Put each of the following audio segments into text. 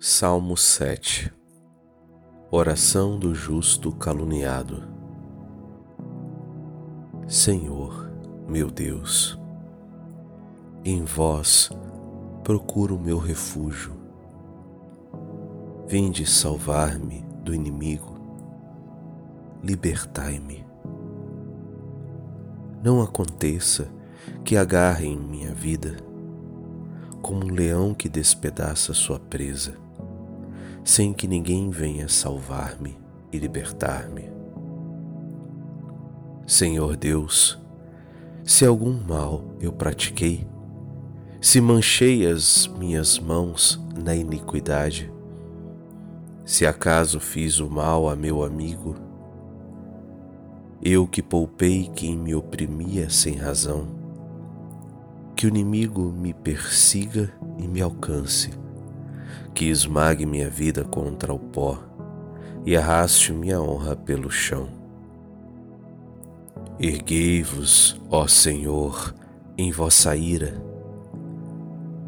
Salmo 7 Oração do justo caluniado Senhor, meu Deus, em vós procuro meu refúgio. Vinde salvar-me do inimigo, libertai-me. Não aconteça que agarrem minha vida como um leão que despedaça sua presa sem que ninguém venha salvar-me e libertar-me. Senhor Deus, se algum mal eu pratiquei, se manchei as minhas mãos na iniquidade, se acaso fiz o mal a meu amigo, eu que poupei quem me oprimia sem razão, que o inimigo me persiga e me alcance que esmague minha vida contra o pó e arraste minha honra pelo chão. Erguei-vos, ó Senhor, em vossa ira.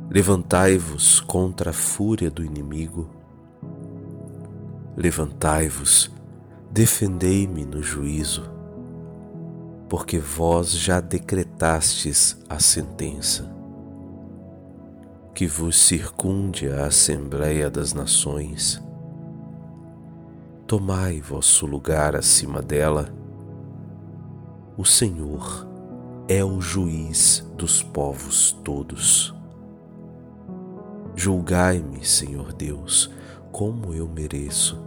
Levantai-vos contra a fúria do inimigo. Levantai-vos, defendei-me no juízo, porque vós já decretastes a sentença que vos circunde a Assembleia das Nações. Tomai vosso lugar acima dela. O Senhor é o juiz dos povos todos. Julgai-me, Senhor Deus, como eu mereço,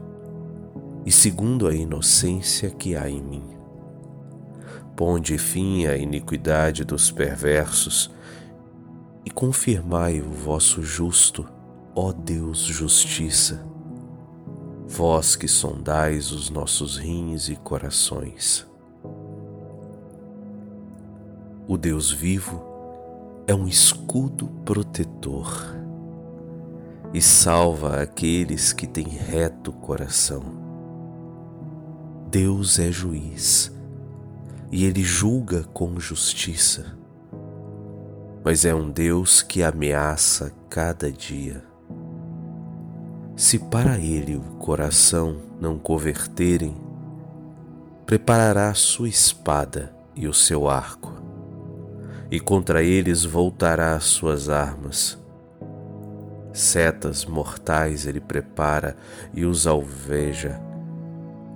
e segundo a inocência que há em mim. Ponde fim à iniquidade dos perversos e confirmai o vosso justo, ó Deus justiça, vós que sondais os nossos rins e corações. O Deus vivo é um escudo protetor e salva aqueles que têm reto coração. Deus é juiz e ele julga com justiça mas é um Deus que ameaça cada dia. Se para ele o coração não converterem, preparará sua espada e o seu arco, e contra eles voltará as suas armas. Setas mortais ele prepara e os alveja,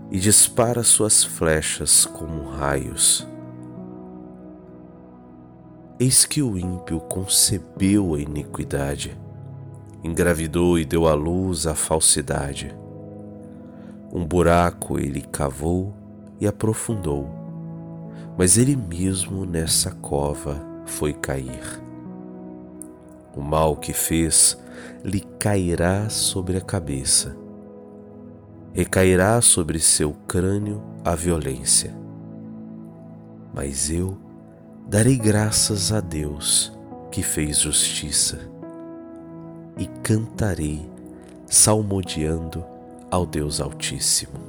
e dispara suas flechas como raios Eis que o ímpio concebeu a iniquidade, engravidou e deu à luz a falsidade. Um buraco ele cavou e aprofundou, mas ele mesmo nessa cova foi cair. O mal que fez lhe cairá sobre a cabeça, recairá sobre seu crânio a violência. Mas eu darei graças a Deus que fez justiça e cantarei salmodiando ao Deus Altíssimo.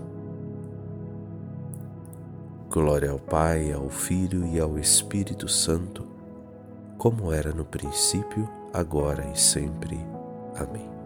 Glória ao Pai, ao Filho e ao Espírito Santo, como era no princípio, agora e sempre. Amém.